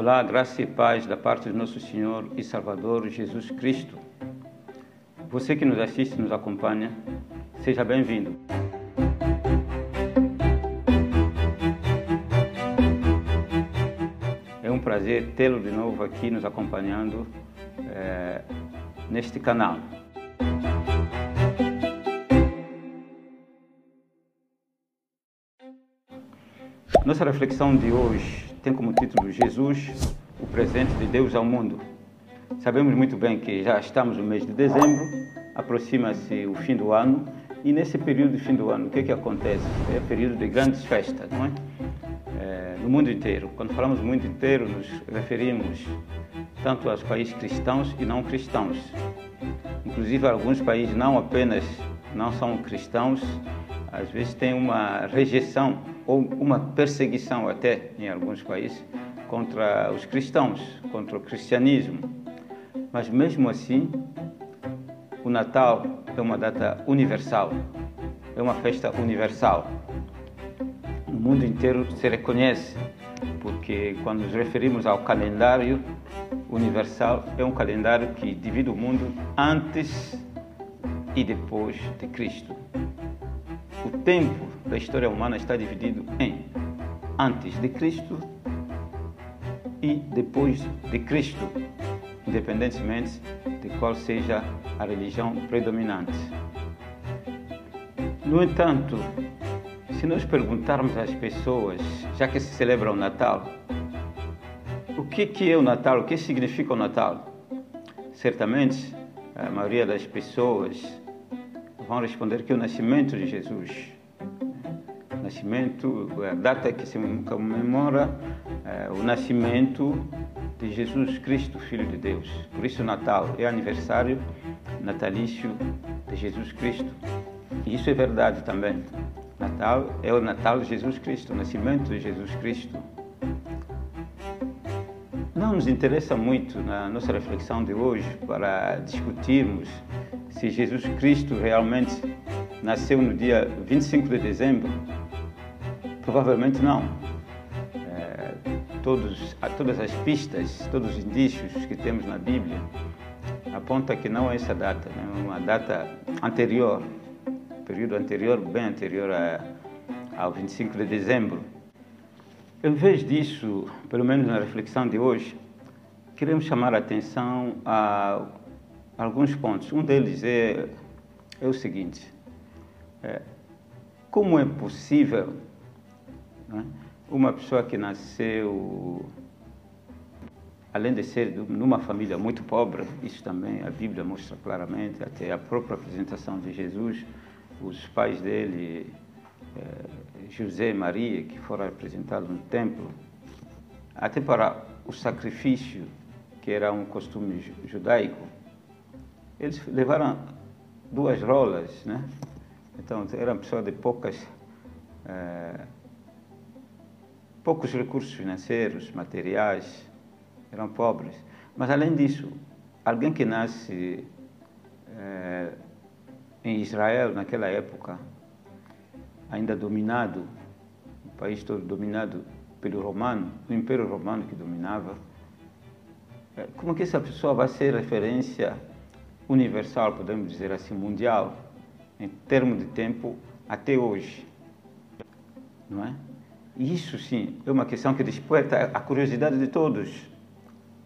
Olá, graça e paz da parte do nosso Senhor e Salvador Jesus Cristo. Você que nos assiste e nos acompanha, seja bem-vindo. É um prazer tê-lo de novo aqui nos acompanhando é, neste canal. Nossa reflexão de hoje tem como título Jesus, o presente de Deus ao mundo. Sabemos muito bem que já estamos no mês de dezembro, aproxima-se o fim do ano e nesse período de fim do ano, o que é que acontece? É período de grandes festas, não é? é no mundo inteiro. Quando falamos mundo inteiro, nos referimos tanto aos países cristãos e não cristãos. Inclusive, alguns países não apenas não são cristãos, às vezes tem uma rejeição ou uma perseguição até em alguns países contra os cristãos, contra o cristianismo. Mas mesmo assim, o Natal é uma data universal, é uma festa universal. O mundo inteiro se reconhece, porque quando nos referimos ao calendário universal, é um calendário que divide o mundo antes e depois de Cristo. O tempo da história humana está dividido em antes de Cristo e depois de Cristo, independentemente de qual seja a religião predominante. No entanto, se nós perguntarmos às pessoas, já que se celebra o Natal, o que, que é o Natal, o que significa o Natal? Certamente, a maioria das pessoas vão responder que é o nascimento de Jesus. O nascimento, a data que se comemora é, o nascimento de Jesus Cristo, Filho de Deus. Por isso, Natal é aniversário natalício de Jesus Cristo. Isso é verdade também. Natal é o Natal de Jesus Cristo, o nascimento de Jesus Cristo. Não nos interessa muito na nossa reflexão de hoje para discutirmos se Jesus Cristo realmente nasceu no dia 25 de dezembro? Provavelmente não. É, todos, todas as pistas, todos os indícios que temos na Bíblia apontam que não é essa data, é uma data anterior, período anterior, bem anterior a, ao 25 de dezembro. Em vez disso, pelo menos na reflexão de hoje, queremos chamar a atenção a alguns pontos. Um deles é, é o seguinte: é, como é possível né, uma pessoa que nasceu, além de ser numa família muito pobre, isso também a Bíblia mostra claramente, até a própria apresentação de Jesus, os pais dele, é, José e Maria, que foram apresentados no templo, até para o sacrifício, que era um costume judaico, eles levaram duas rolas, né? Então, eram pessoas de poucas, é, poucos recursos financeiros, materiais, eram pobres. Mas, além disso, alguém que nasce é, em Israel, naquela época, ainda dominado, o país todo dominado pelo romano, o Império Romano que dominava, é, como que essa pessoa vai ser referência universal, podemos dizer assim, mundial, em termos de tempo, até hoje. Não é? Isso sim é uma questão que desperta a curiosidade de todos.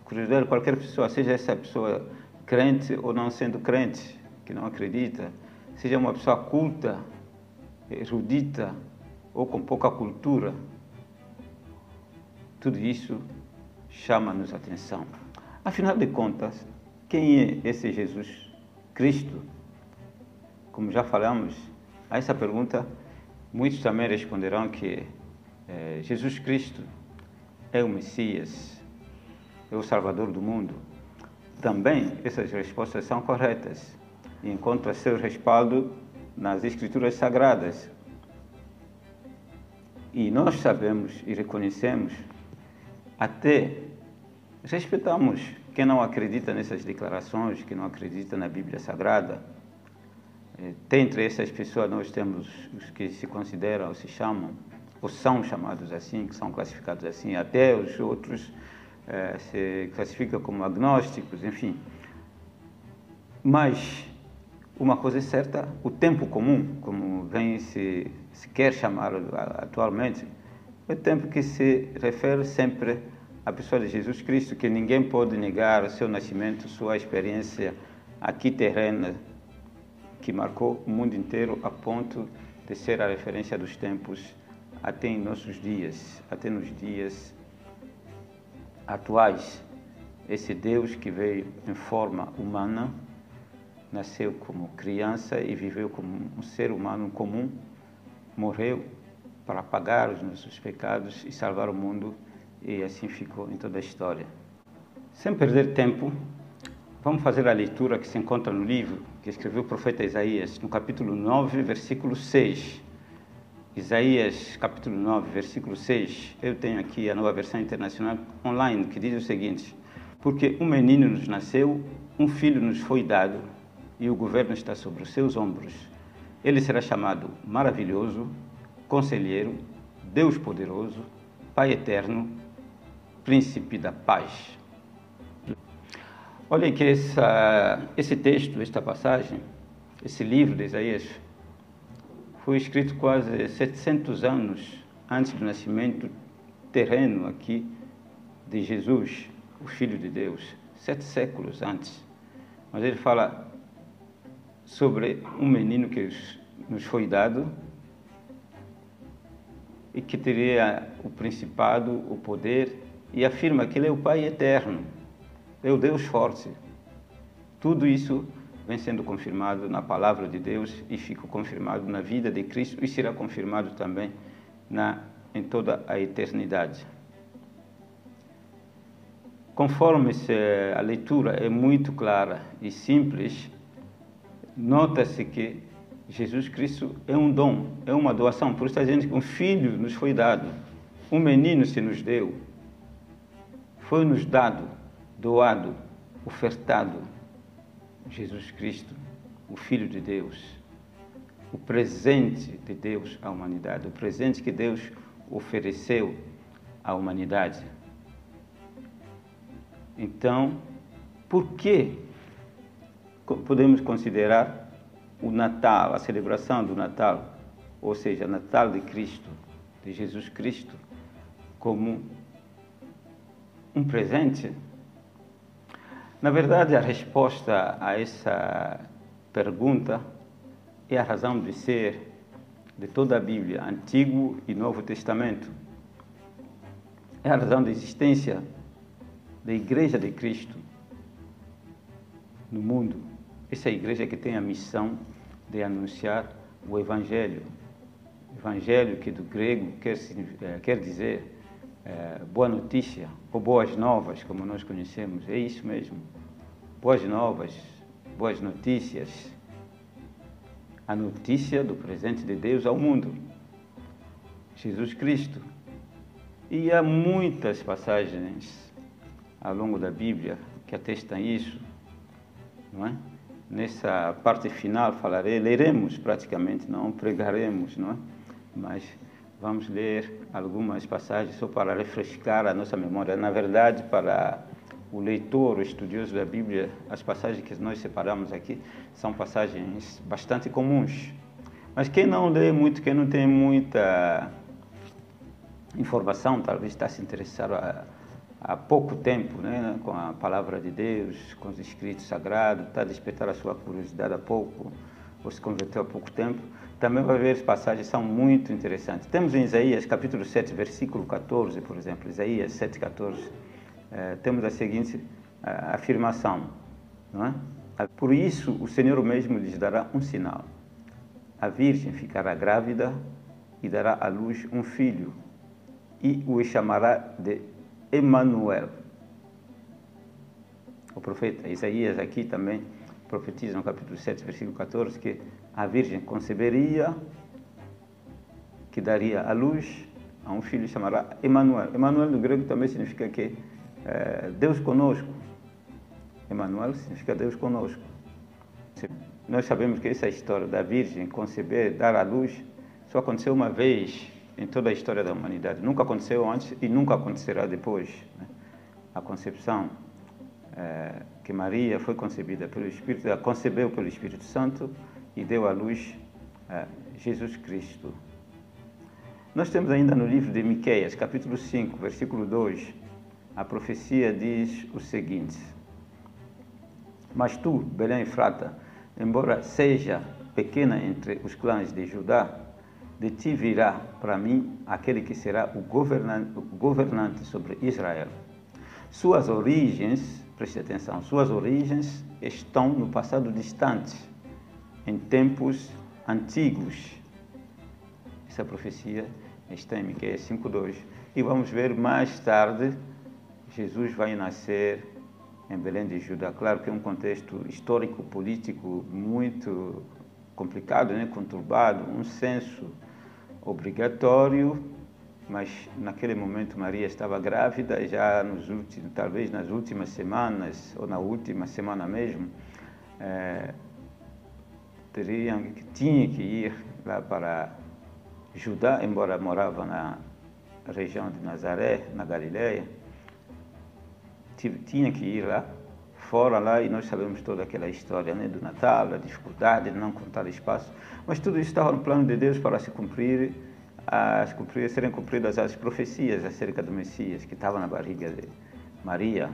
A curiosidade de qualquer pessoa, seja essa pessoa crente ou não sendo crente, que não acredita, seja uma pessoa culta, erudita ou com pouca cultura. Tudo isso chama-nos atenção. Afinal de contas, quem é esse Jesus Cristo? Como já falamos, a essa pergunta, muitos também responderão que é, Jesus Cristo é o Messias, é o Salvador do mundo. Também essas respostas são corretas e encontram seu respaldo nas Escrituras Sagradas. E nós sabemos e reconhecemos, até respeitamos quem não acredita nessas declarações, que não acredita na Bíblia Sagrada, eh, tem entre essas pessoas nós temos os que se consideram, ou se chamam, ou são chamados assim, que são classificados assim, até os outros eh, se classifica como agnósticos, enfim. Mas uma coisa é certa, o tempo comum, como vem se, se quer chamar atualmente, é o tempo que se refere sempre à pessoa de Jesus Cristo, que ninguém pode negar o seu nascimento, sua experiência aqui terrena, que marcou o mundo inteiro a ponto de ser a referência dos tempos até em nossos dias, até nos dias atuais. Esse Deus que veio em forma humana, nasceu como criança e viveu como um ser humano comum, morreu para pagar os nossos pecados e salvar o mundo, e assim ficou em toda a história. Sem perder tempo, vamos fazer a leitura que se encontra no livro que escreveu o profeta Isaías, no capítulo 9, versículo 6. Isaías, capítulo 9, versículo 6. Eu tenho aqui a nova versão internacional online, que diz o seguinte: Porque um menino nos nasceu, um filho nos foi dado, e o governo está sobre os seus ombros. Ele será chamado Maravilhoso, Conselheiro, Deus Poderoso, Pai Eterno, Príncipe da Paz. Olhem que essa, esse texto, esta passagem, esse livro de Isaías, foi escrito quase 700 anos antes do nascimento terreno aqui de Jesus, o Filho de Deus, sete séculos antes. Mas ele fala sobre um menino que nos foi dado e que teria o principado, o poder, e afirma que ele é o Pai eterno, é o Deus forte. Tudo isso vem sendo confirmado na palavra de Deus e fica confirmado na vida de Cristo e será confirmado também na, em toda a eternidade. Conforme a leitura é muito clara e simples, nota-se que Jesus Cristo é um dom, é uma doação. Por isso está que um filho nos foi dado, um menino se nos deu, foi nos dado, doado, ofertado. Jesus Cristo, o Filho de Deus, o presente de Deus à humanidade, o presente que Deus ofereceu à humanidade. Então, por que podemos considerar o Natal, a celebração do Natal, ou seja, Natal de Cristo, de Jesus Cristo, como um presente? Na verdade, a resposta a essa pergunta é a razão de ser de toda a Bíblia, Antigo e Novo Testamento. É a razão da existência da Igreja de Cristo no mundo. Essa é igreja que tem a missão de anunciar o Evangelho. Evangelho que do grego quer, eh, quer dizer é, boa notícia ou boas novas, como nós conhecemos. É isso mesmo. Boas novas, boas notícias. A notícia do presente de Deus ao mundo. Jesus Cristo. E há muitas passagens ao longo da Bíblia que atestam isso, não é? Nessa parte final falarei, leremos praticamente, não pregaremos, não é? Mas vamos ler algumas passagens só para refrescar a nossa memória. Na verdade, para o leitor, o estudioso da Bíblia, as passagens que nós separamos aqui são passagens bastante comuns. Mas quem não lê muito, quem não tem muita informação, talvez está se interessado a há pouco tempo né, com a palavra de Deus, com os escritos sagrados, está a despertar a sua curiosidade há pouco, ou se converteu há pouco tempo, também vai ver as passagens são muito interessantes. Temos em Isaías capítulo 7, versículo 14, por exemplo, Isaías 7, 14, eh, temos a seguinte a afirmação, não é? Por isso o Senhor mesmo lhes dará um sinal. A virgem ficará grávida e dará à luz um filho e o chamará de Emanuel. O profeta Isaías aqui também profetiza no capítulo 7, versículo 14, que a virgem conceberia, que daria a luz a um filho chamará Emanuel. Emanuel no grego também significa que é, Deus conosco. Emanuel significa Deus conosco. Nós sabemos que essa história da virgem conceber, dar a luz, só aconteceu uma vez em toda a história da humanidade. Nunca aconteceu antes e nunca acontecerá depois. Né? a concepção é, que Maria foi concebida pelo Espírito, concebeu pelo Espírito Santo e deu à luz é, Jesus Cristo. Nós temos ainda no livro de Miqueias, capítulo 5, versículo 2, a profecia diz o seguinte: Mas tu, Belém Frata, embora seja pequena entre os clãs de Judá, de ti virá para mim aquele que será o governante sobre Israel. Suas origens, preste atenção, suas origens estão no passado distante, em tempos antigos. Essa profecia está em Miqueias 5:2. E vamos ver mais tarde Jesus vai nascer em Belém de Judá. Claro que é um contexto histórico político muito complicado, né, conturbado, um censo obrigatório, mas naquele momento Maria estava grávida, já nos últimos, talvez nas últimas semanas ou na última semana mesmo, é, teriam, tinha que ir lá para Judá, embora morava na região de Nazaré, na Galileia, tinha que ir lá, fora lá, e nós sabemos toda aquela história né, do Natal, a dificuldade de não contar espaço, mas tudo isso estava no plano de Deus para se cumprir, cumprir, serem cumpridas as profecias acerca do Messias que estava na barriga de Maria.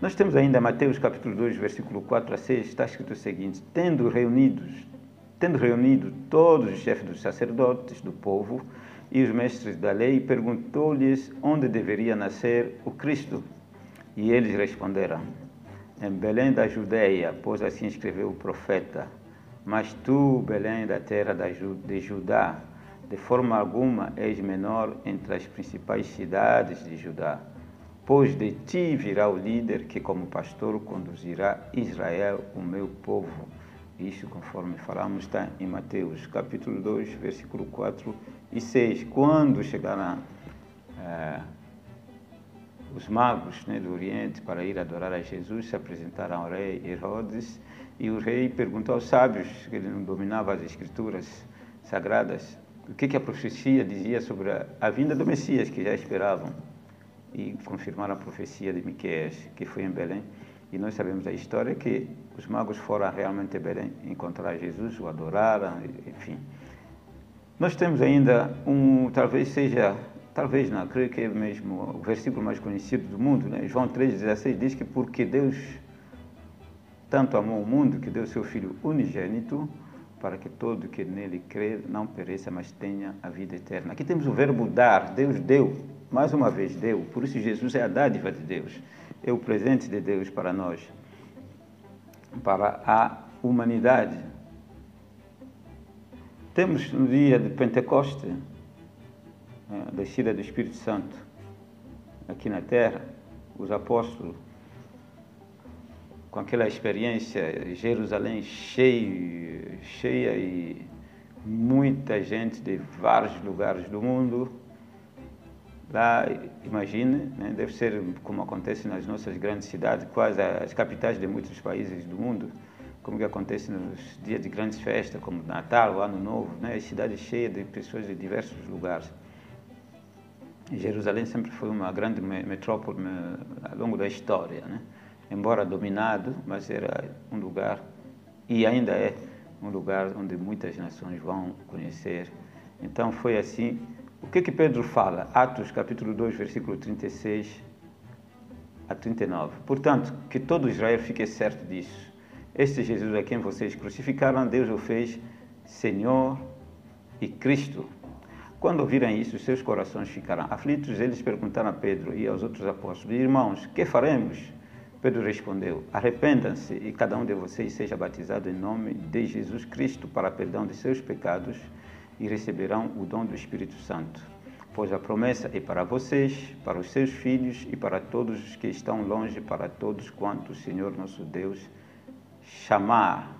Nós temos ainda Mateus capítulo 2, versículo 4 a 6, está escrito o seguinte: tendo reunidos, tendo reunido todos os chefes dos sacerdotes do povo e os mestres da lei, perguntou-lhes onde deveria nascer o Cristo. E eles responderam: Em Belém da Judeia, pois assim escreveu o profeta. Mas tu, Belém da terra de Judá, de forma alguma és menor entre as principais cidades de Judá, pois de ti virá o líder que, como pastor, conduzirá Israel, o meu povo. Isso, conforme falamos, está em Mateus, capítulo 2, versículo 4 e 6. Quando chegará. Eh, os magos né, do Oriente para ir adorar a Jesus se apresentaram ao rei Herodes e o rei perguntou aos sábios, que ele não dominava as escrituras sagradas, o que, que a profecia dizia sobre a, a, vinda do Messias que já esperavam e confirmaram a profecia de Miqueias, que foi em Belém. E nós sabemos a história que os magos foram realmente a Belém encontrar Jesus, o adoraram, enfim. Nós temos ainda um, talvez seja talvez não, creio que é mesmo o versículo mais conhecido do mundo, né? João 3,16 diz que porque Deus tanto amou o mundo que deu seu Filho unigênito para que todo que nele crê não pereça, mas tenha a vida eterna. Aqui temos o verbo dar, Deus deu, mais uma vez deu, por isso Jesus é a dádiva de Deus, é o presente de Deus para nós, para a humanidade. Temos no dia de Pentecoste, a descida do Espírito Santo aqui na Terra, os apóstolos, com aquela experiência, Jerusalém cheia, cheia e muita gente de vários lugares do mundo. Lá, imagine, né, deve ser como acontece nas nossas grandes cidades, quase as capitais de muitos países do mundo, como que acontece nos dias de grandes festas, como Natal, Ano Novo, né, as cidades cheias de pessoas de diversos lugares. Jerusalém sempre foi uma grande metrópole ao longo da história, né? Embora dominado, mas era um lugar, e ainda é um lugar onde muitas nações vão conhecer. Então foi assim. O que que Pedro fala? Atos capítulo 2, versículo 36 a 39. Portanto, que todo Israel fique certo disso. Este Jesus a quem vocês crucificaram, Deus o fez Senhor e Cristo. Quando ouvirem isso, seus corações ficarão aflitos. Eles perguntaram a Pedro e aos outros apóstolos: Irmãos, que faremos? Pedro respondeu: Arrependam-se e cada um de vocês seja batizado em nome de Jesus Cristo para perdão de seus pecados e receberão o dom do Espírito Santo. Pois a promessa é para vocês, para os seus filhos e para todos os que estão longe, para todos quanto o Senhor nosso Deus chamar.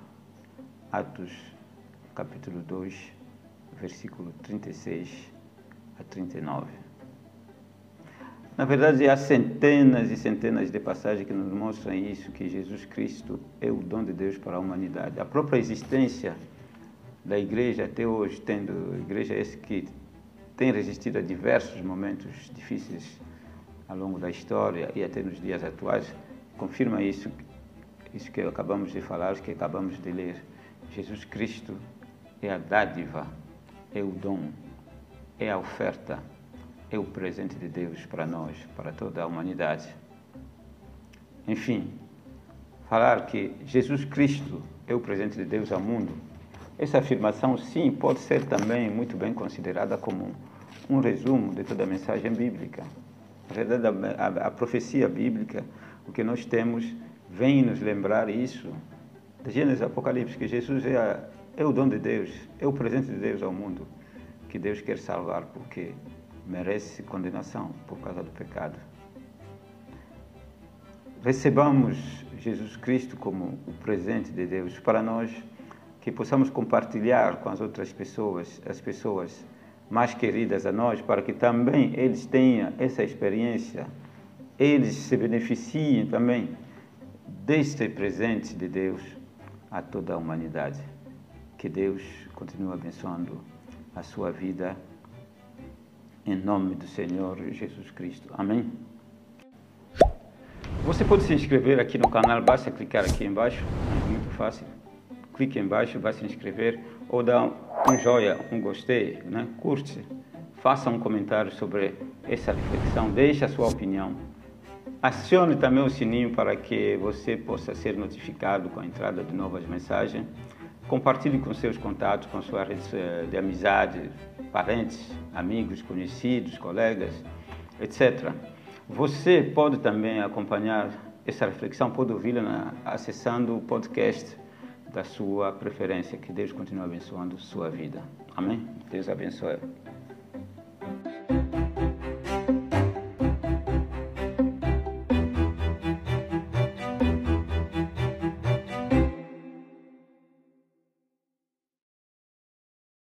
Atos capítulo 2, versículo 36 a 39. Na verdade, há centenas e centenas de passagens que nos mostram isso, que Jesus Cristo é o dom de Deus para a humanidade. A própria existência da igreja até hoje, tendo igreja esse que tem resistido a diversos momentos difíceis ao longo da história e até nos dias atuais, confirma isso, isso que acabamos de falar, que acabamos de ler. Jesus Cristo é a dádiva, é o dom, é a oferta, é o presente de Deus para nós, para toda a humanidade. Enfim, falar que Jesus Cristo é o presente de Deus ao mundo, essa afirmação, sim, pode ser também muito bem considerada como um resumo de toda a mensagem bíblica. Na verdade, a, a, a profecia bíblica, o que nós temos, vem nos lembrar isso, de Gênesis Apocalipse, que Jesus é, a, é o dom de Deus, é o presente de Deus ao mundo, que Deus quer salvar, porque merece condenação por causa do pecado. Recebamos Jesus Cristo como o presente de Deus para nós, que possamos compartilhar com as outras pessoas, as pessoas mais queridas a nós, para que também eles tenham essa experiência, eles se beneficiem também deste presente de Deus a toda a humanidade. Que Deus continue abençoando a sua vida em nome do Senhor Jesus Cristo. Amém. Você pode se inscrever aqui no canal, basta clicar aqui embaixo, é muito fácil. Clique embaixo, vai se inscrever ou dá um joia, um gostei, né? curte, faça um comentário sobre essa reflexão, deixe a sua opinião. Acione também o sininho para que você possa ser notificado com a entrada de novas mensagens. Compartilhe com seus contatos, com sua rede de amizade, parentes, amigos, conhecidos, colegas, etc. Você pode também acompanhar essa reflexão, pode ouvi-la acessando o podcast da sua preferência. Que Deus continue abençoando sua vida. Amém? Deus abençoe.